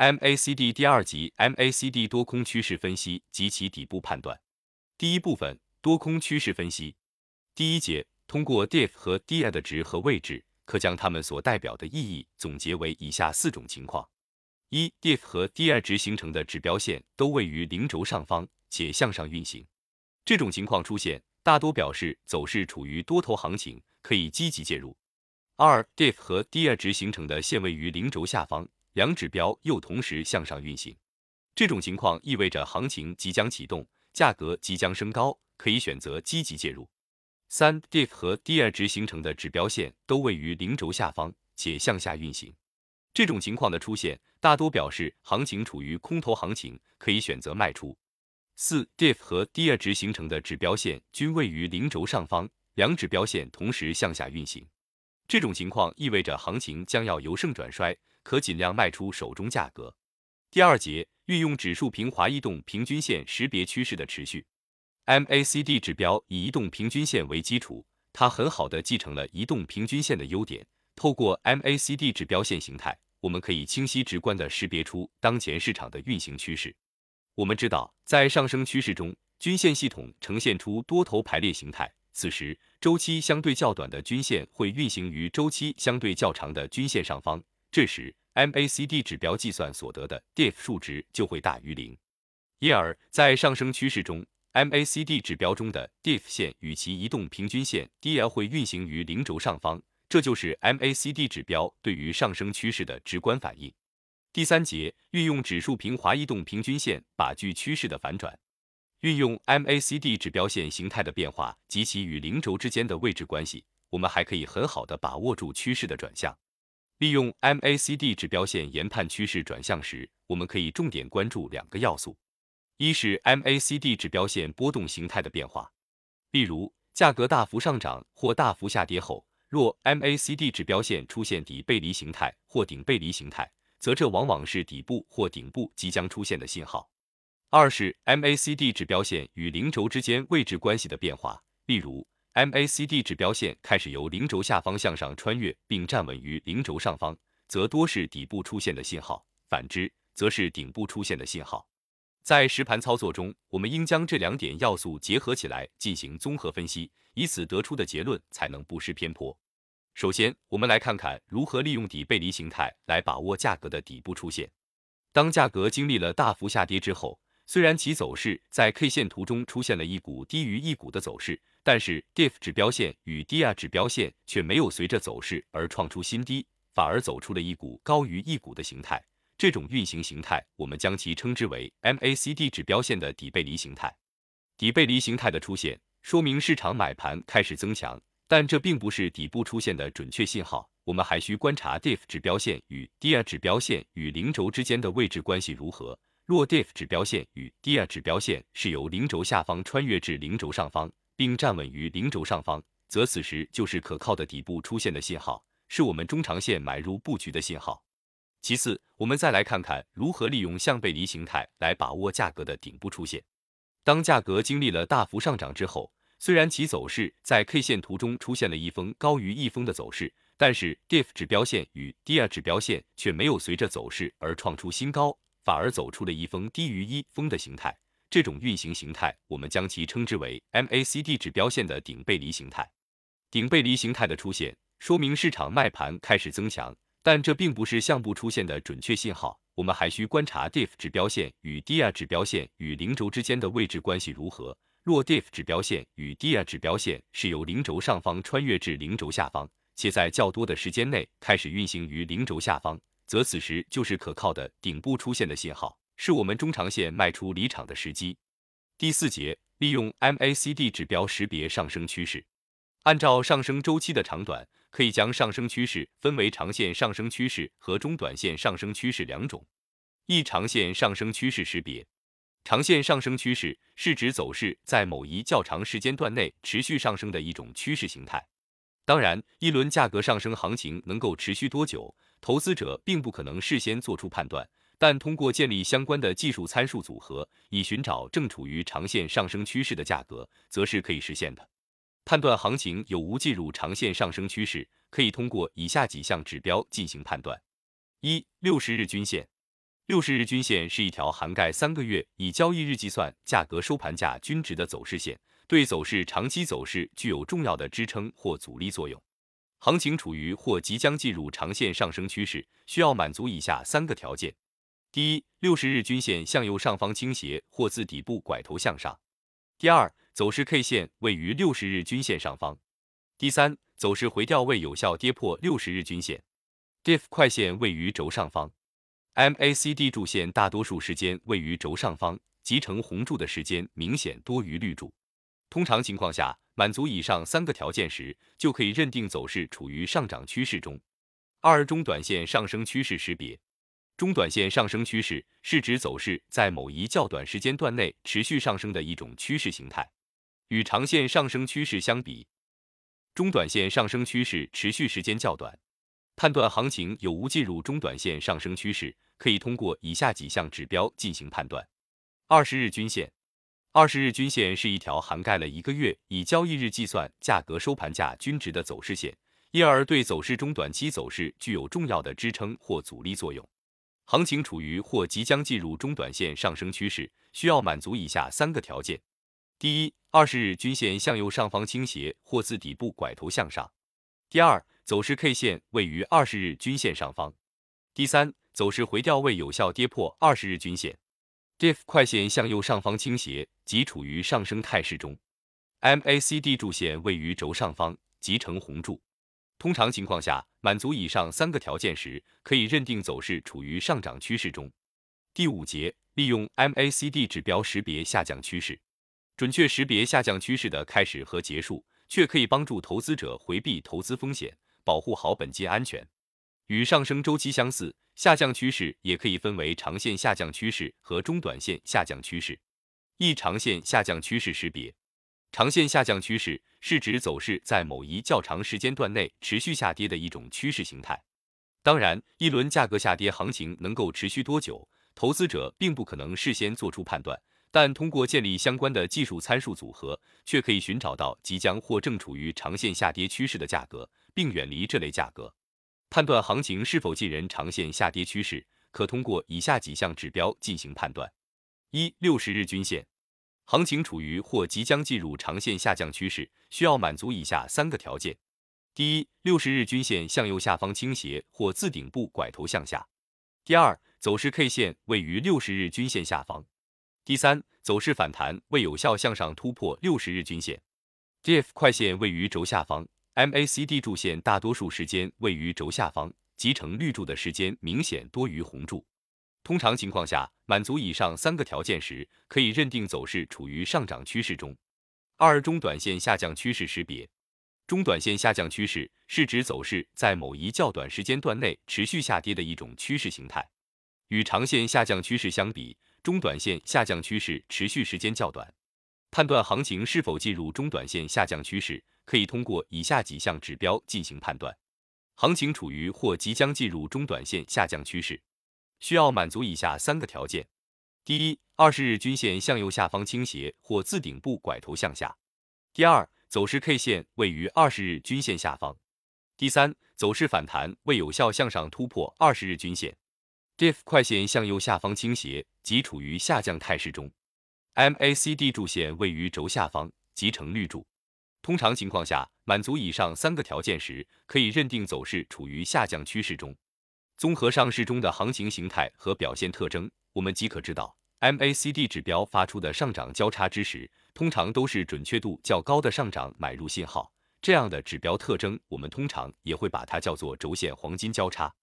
MACD 第二级 MACD 多空趋势分析及其底部判断。第一部分多空趋势分析。第一节通过 Diff 和 Dia 的值和位置，可将它们所代表的意义总结为以下四种情况：一、DIF 和 Dia 值形成的指标线都位于零轴上方且向上运行，这种情况出现，大多表示走势处于多头行情，可以积极介入。二、Diff 和 Dia 值形成的线位于零轴下方。两指标又同时向上运行，这种情况意味着行情即将启动，价格即将升高，可以选择积极介入。三 d i f 和 Dia 值形成的指标线都位于零轴下方且向下运行，这种情况的出现大多表示行情处于空头行情，可以选择卖出。四 d i f 和 Dia 值形成的指标线均位于零轴上方，两指标线同时向下运行，这种情况意味着行情将要由盛转衰。可尽量卖出手中价格。第二节运用指数平滑移动平均线识别趋势的持续。MACD 指标以移动平均线为基础，它很好的继承了移动平均线的优点。透过 MACD 指标线形态，我们可以清晰直观的识别出当前市场的运行趋势。我们知道，在上升趋势中，均线系统呈现出多头排列形态，此时周期相对较短的均线会运行于周期相对较长的均线上方。这时，MACD 指标计算所得的 DIF 数值就会大于零，因而，在上升趋势中，MACD 指标中的 DIF 线与其移动平均线 DL 会运行于零轴上方，这就是 MACD 指标对于上升趋势的直观反应。第三节运用指数平滑移动平均线把距趋势的反转，运用 MACD 指标线形态的变化及其与零轴之间的位置关系，我们还可以很好的把握住趋势的转向。利用 MACD 指标线研判趋势转向时，我们可以重点关注两个要素：一是 MACD 指标线波动形态的变化，例如价格大幅上涨或大幅下跌后，若 MACD 指标线出现底背离形态或顶背离形态，则这往往是底部或顶部即将出现的信号；二是 MACD 指标线与零轴之间位置关系的变化，例如。MACD 指标线开始由零轴下方向上穿越并站稳于零轴上方，则多是底部出现的信号；反之，则是顶部出现的信号。在实盘操作中，我们应将这两点要素结合起来进行综合分析，以此得出的结论才能不失偏颇。首先，我们来看看如何利用底背离形态来把握价格的底部出现。当价格经历了大幅下跌之后，虽然其走势在 K 线图中出现了一股低于一股的走势。但是 Diff 指标线与 Dia 指标线却没有随着走势而创出新低，反而走出了一股高于一股的形态。这种运行形态，我们将其称之为 MACD 指标线的底背离形态。底背离形态的出现，说明市场买盘开始增强，但这并不是底部出现的准确信号。我们还需观察 Diff 指标线与 Dia 指标线与零轴之间的位置关系如何。若 Diff 指标线与 Dia 指标线是由零轴下方穿越至零轴上方。并站稳于零轴上方，则此时就是可靠的底部出现的信号，是我们中长线买入布局的信号。其次，我们再来看看如何利用向背离形态来把握价格的顶部出现。当价格经历了大幅上涨之后，虽然其走势在 K 线图中出现了一峰高于一峰的走势，但是 DIF 指标线与 Dia 指标线却没有随着走势而创出新高，反而走出了一峰低于一峰的形态。这种运行形态，我们将其称之为 MACD 指标线的顶背离形态。顶背离形态的出现，说明市场卖盘开始增强，但这并不是相部出现的准确信号。我们还需观察 DIF 指标线与 Dia 指标线与零轴之间的位置关系如何。若 Diff 指标线与 Dia 指标线是由零轴上方穿越至零轴下方，且在较多的时间内开始运行于零轴下方，则此时就是可靠的顶部出现的信号。是我们中长线卖出离场的时机。第四节，利用 MACD 指标识别上升趋势。按照上升周期的长短，可以将上升趋势分为长线上升趋势和中短线上升趋势两种。一、长线上升趋势识别。长线上升趋势是指走势在某一较长时间段内持续上升的一种趋势形态。当然，一轮价格上升行情能够持续多久，投资者并不可能事先做出判断。但通过建立相关的技术参数组合，以寻找正处于长线上升趋势的价格，则是可以实现的。判断行情有无进入长线上升趋势，可以通过以下几项指标进行判断：一、六十日均线。六十日均线是一条涵盖三个月以交易日计算价格收盘价均值的走势线，对走势长期走势具有重要的支撑或阻力作用。行情处于或即将进入长线上升趋势，需要满足以下三个条件：第一，六十日均线向右上方倾斜或自底部拐头向上；第二，走势 K 线位于六十日均线上方；第三，走势回调位有效跌破六十日均线，Diff 快线位于轴上方，MACD 柱线大多数时间位于轴上方，集成红柱的时间明显多于绿柱。通常情况下，满足以上三个条件时，就可以认定走势处于上涨趋势中。二中短线上升趋势识别，中短线上升趋势是指走势在某一较短时间段内持续上升的一种趋势形态。与长线上升趋势相比，中短线上升趋势持续时间较短。判断行情有无进入中短线上升趋势，可以通过以下几项指标进行判断：二十日均线。二十日均线是一条涵盖了一个月以交易日计算价格收盘价均值的走势线，因而对走势中短期走势具有重要的支撑或阻力作用。行情处于或即将进入中短线上升趋势，需要满足以下三个条件：第一，二十日均线向右上方倾斜或自底部拐头向上；第二，走势 K 线位于二十日均线上方；第三，走势回调位有效跌破二十日均线。Diff 快线向右上方倾斜，即处于上升态势中。MACD 柱线位于轴上方，即呈红柱。通常情况下，满足以上三个条件时，可以认定走势处于上涨趋势中。第五节，利用 MACD 指标识别下降趋势。准确识别下降趋势的开始和结束，却可以帮助投资者回避投资风险，保护好本金安全。与上升周期相似。下降趋势也可以分为长线下降趋势和中短线下降趋势。一长线下降趋势识别，长线下降趋势是指走势在某一较长时间段内持续下跌的一种趋势形态。当然，一轮价格下跌行情能够持续多久，投资者并不可能事先做出判断，但通过建立相关的技术参数组合，却可以寻找到即将或正处于长线下跌趋势的价格，并远离这类价格。判断行情是否进人长线下跌趋势，可通过以下几项指标进行判断：一、六十日均线，行情处于或即将进入长线下降趋势，需要满足以下三个条件：第一，六十日均线向右下方倾斜或自顶部拐头向下；第二，走势 K 线位于六十日均线下方；第三，走势反弹未有效向上突破六十日均线，Diff 快线位于轴下方。MACD 柱线大多数时间位于轴下方，集成绿柱的时间明显多于红柱。通常情况下，满足以上三个条件时，可以认定走势处于上涨趋势中。二中短线下降趋势识别，中短线下降趋势是指走势在某一较短时间段内持续下跌的一种趋势形态。与长线下降趋势相比，中短线下降趋势持续时间较短。判断行情是否进入中短线下降趋势。可以通过以下几项指标进行判断：行情处于或即将进入中短线下降趋势，需要满足以下三个条件：第一，二十日均线向右下方倾斜或自顶部拐头向下；第二，走势 K 线位于二十日均线下方；第三，走势反弹未有效向上突破二十日均线。Diff 快线向右下方倾斜，即处于下降态势中。MACD 柱线位于轴下方，即呈绿柱。通常情况下，满足以上三个条件时，可以认定走势处于下降趋势中。综合上市中的行情形态和表现特征，我们即可知道，MACD 指标发出的上涨交叉之时，通常都是准确度较高的上涨买入信号。这样的指标特征，我们通常也会把它叫做轴线黄金交叉。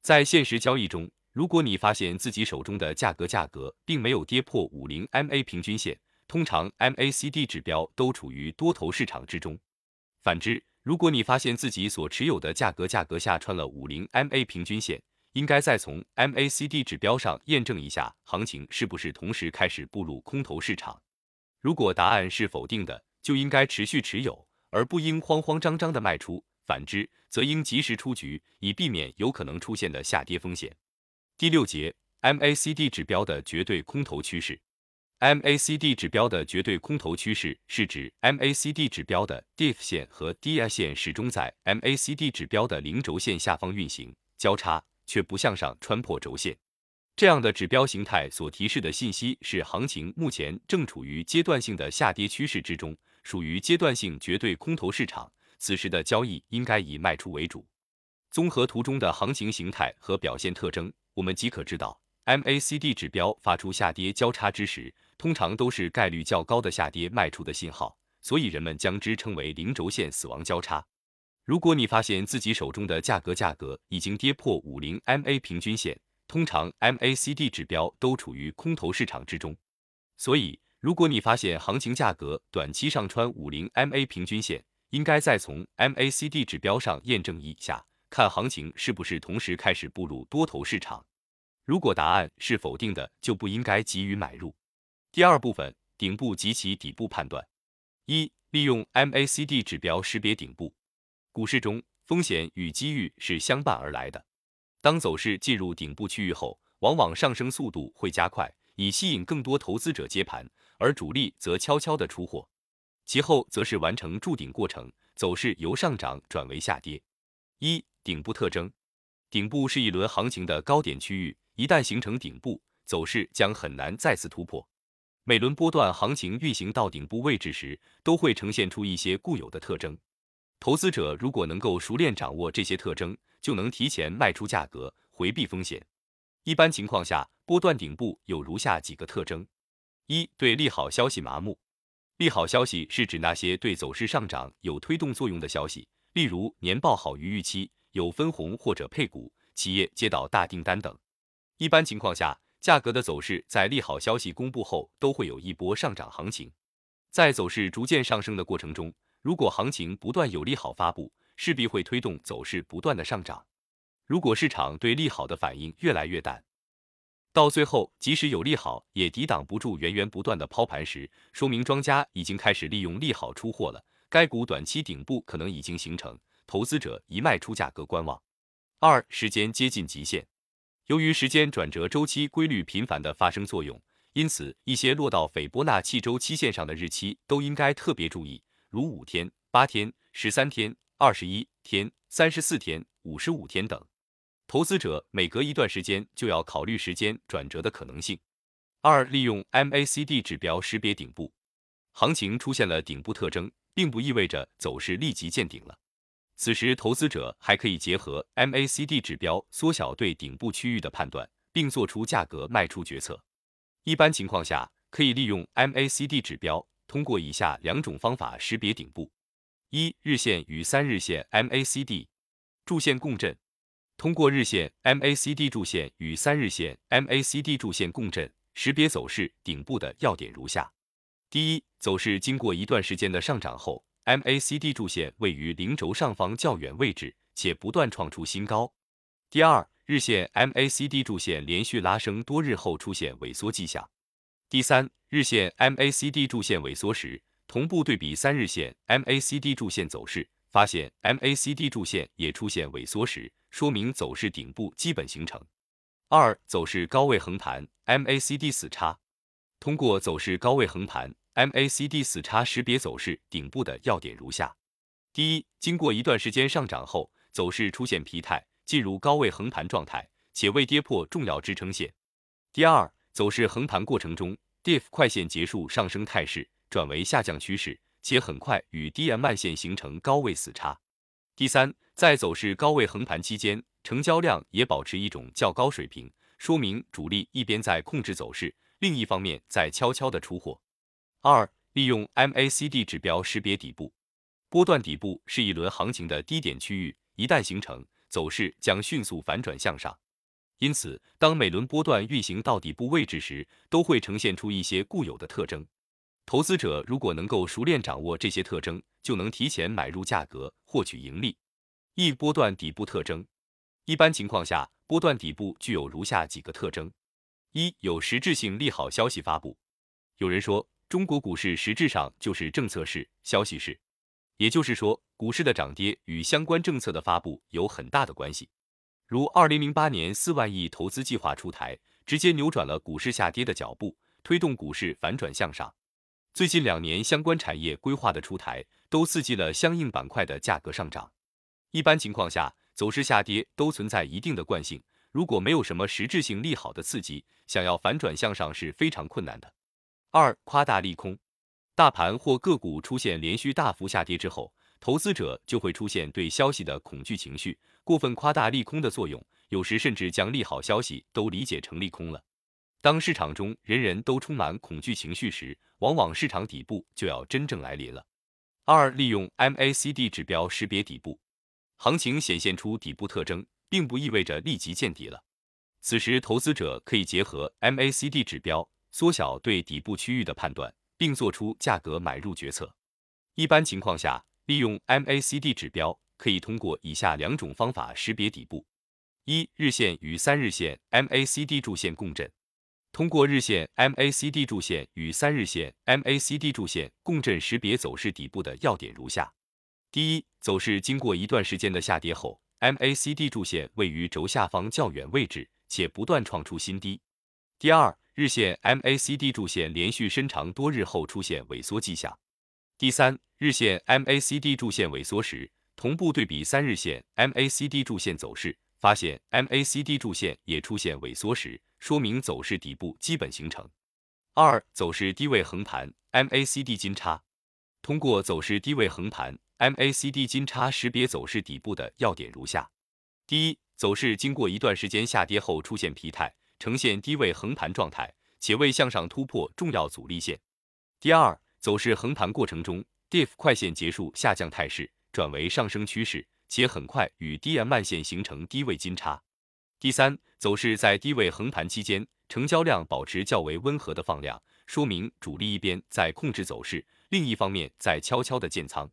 在现实交易中，如果你发现自己手中的价格价格并没有跌破五零 MA 平均线，通常 MACD 指标都处于多头市场之中。反之，如果你发现自己所持有的价格价格下穿了五零 MA 平均线，应该再从 MACD 指标上验证一下行情是不是同时开始步入空头市场。如果答案是否定的，就应该持续持有，而不应慌慌张张的卖出；反之，则应及时出局，以避免有可能出现的下跌风险。第六节，MACD 指标的绝对空头趋势。MACD 指标的绝对空头趋势是指 MACD 指标的 DIF 线和 DI 线始终在 MACD 指标的零轴线下方运行交叉，却不向上穿破轴线。这样的指标形态所提示的信息是行情目前正处于阶段性的下跌趋势之中，属于阶段性绝对空头市场。此时的交易应该以卖出为主。综合图中的行情形态和表现特征，我们即可知道，MACD 指标发出下跌交叉之时，通常都是概率较高的下跌卖出的信号，所以人们将之称为零轴线死亡交叉。如果你发现自己手中的价格价格已经跌破五零 MA 平均线，通常 MACD 指标都处于空头市场之中，所以如果你发现行情价格短期上穿五零 MA 平均线，应该再从 MACD 指标上验证一下，看行情是不是同时开始步入多头市场。如果答案是否定的，就不应该急于买入。第二部分，顶部及其底部判断。一、利用 MACD 指标识别顶部。股市中，风险与机遇是相伴而来的。当走势进入顶部区域后，往往上升速度会加快，以吸引更多投资者接盘，而主力则悄悄的出货。其后则是完成筑顶过程，走势由上涨转为下跌。一、顶部特征：顶部是一轮行情的高点区域，一旦形成顶部，走势将很难再次突破。每轮波段行情运行到顶部位置时，都会呈现出一些固有的特征。投资者如果能够熟练掌握这些特征，就能提前卖出价格，回避风险。一般情况下，波段顶部有如下几个特征：一、对利好消息麻木。利好消息是指那些对走势上涨有推动作用的消息，例如年报好于预期、有分红或者配股、企业接到大订单等。一般情况下，价格的走势在利好消息公布后都会有一波上涨行情。在走势逐渐上升的过程中，如果行情不断有利好发布，势必会推动走势不断的上涨。如果市场对利好的反应越来越淡，到最后即使有利好也抵挡不住源源不断的抛盘时，说明庄家已经开始利用利好出货了。该股短期顶部可能已经形成，投资者一卖出价格观望。二、时间接近极限，由于时间转折周期规律频繁的发生作用，因此一些落到斐波那契周期线上的日期都应该特别注意，如五天、八天、十三天。二十一天、三十四天、五十五天等，投资者每隔一段时间就要考虑时间转折的可能性。二、利用 MACD 指标识别顶部，行情出现了顶部特征，并不意味着走势立即见顶了。此时，投资者还可以结合 MACD 指标缩小对顶部区域的判断，并做出价格卖出决策。一般情况下，可以利用 MACD 指标，通过以下两种方法识别顶部。一日线与三日线 MACD 柱线共振，通过日线 MACD 柱线与三日线 MACD 柱线共振，识别走势顶部的要点如下：第一，走势经过一段时间的上涨后，MACD 柱线位于零轴上方较远位置，且不断创出新高；第二，日线 MACD 柱线连续拉升多日后出现萎缩迹象；第三，日线 MACD 柱线萎缩时。同步对比三日线 MACD 柱线走势，发现 MACD 柱线也出现萎缩时，说明走势顶部基本形成。二、走势高位横盘 MACD 死叉，通过走势高位横盘 MACD 死叉识别走势顶部的要点如下：第一，经过一段时间上涨后，走势出现疲态，进入高位横盘状态，且未跌破重要支撑线。第二，走势横盘过程中，DIF 快线结束上升态势。转为下降趋势，且很快与 DM 慢线形成高位死叉。第三，在走势高位横盘期间，成交量也保持一种较高水平，说明主力一边在控制走势，另一方面在悄悄的出货。二，利用 MACD 指标识别底部，波段底部是一轮行情的低点区域，一旦形成，走势将迅速反转向上。因此，当每轮波段运行到底部位置时，都会呈现出一些固有的特征。投资者如果能够熟练掌握这些特征，就能提前买入价格，获取盈利。一波段底部特征，一般情况下，波段底部具有如下几个特征：一、有实质性利好消息发布。有人说，中国股市实质上就是政策市、消息市，也就是说，股市的涨跌与相关政策的发布有很大的关系。如二零零八年四万亿投资计划出台，直接扭转了股市下跌的脚步，推动股市反转向上。最近两年相关产业规划的出台，都刺激了相应板块的价格上涨。一般情况下，走势下跌都存在一定的惯性，如果没有什么实质性利好的刺激，想要反转向上是非常困难的。二、夸大利空，大盘或个股出现连续大幅下跌之后，投资者就会出现对消息的恐惧情绪，过分夸大利空的作用，有时甚至将利好消息都理解成利空了。当市场中人人都充满恐惧情绪时，往往市场底部就要真正来临了。二、利用 MACD 指标识别底部，行情显现出底部特征。并不意味着立即见底了。此时，投资者可以结合 MACD 指标缩小对底部区域的判断，并做出价格买入决策。一般情况下，利用 MACD 指标可以通过以下两种方法识别底部：一、日线与三日线 MACD 柱线共振。通过日线 MACD 柱线与三日线 MACD 柱线共振识别走势底部的要点如下：第一，走势经过一段时间的下跌后。MACD 柱线位于轴下方较远位置，且不断创出新低。第二，日线 MACD 柱线连续伸长多日后出现萎缩迹象。第三，日线 MACD 柱线萎缩时，同步对比三日线 MACD 柱线走势，发现 MACD 柱线也出现萎缩时，说明走势底部基本形成。二，走势低位横盘 MACD 金叉，通过走势低位横盘。MACD 金叉识别走势底部的要点如下：第一，走势经过一段时间下跌后出现疲态，呈现低位横盘状态，且未向上突破重要阻力线；第二，走势横盘过程中，DIF 快线结束下降态势，转为上升趋势，且很快与 DM 慢线形成低位金叉；第三，走势在低位横盘期间，成交量保持较为温和的放量，说明主力一边在控制走势，另一方面在悄悄的建仓。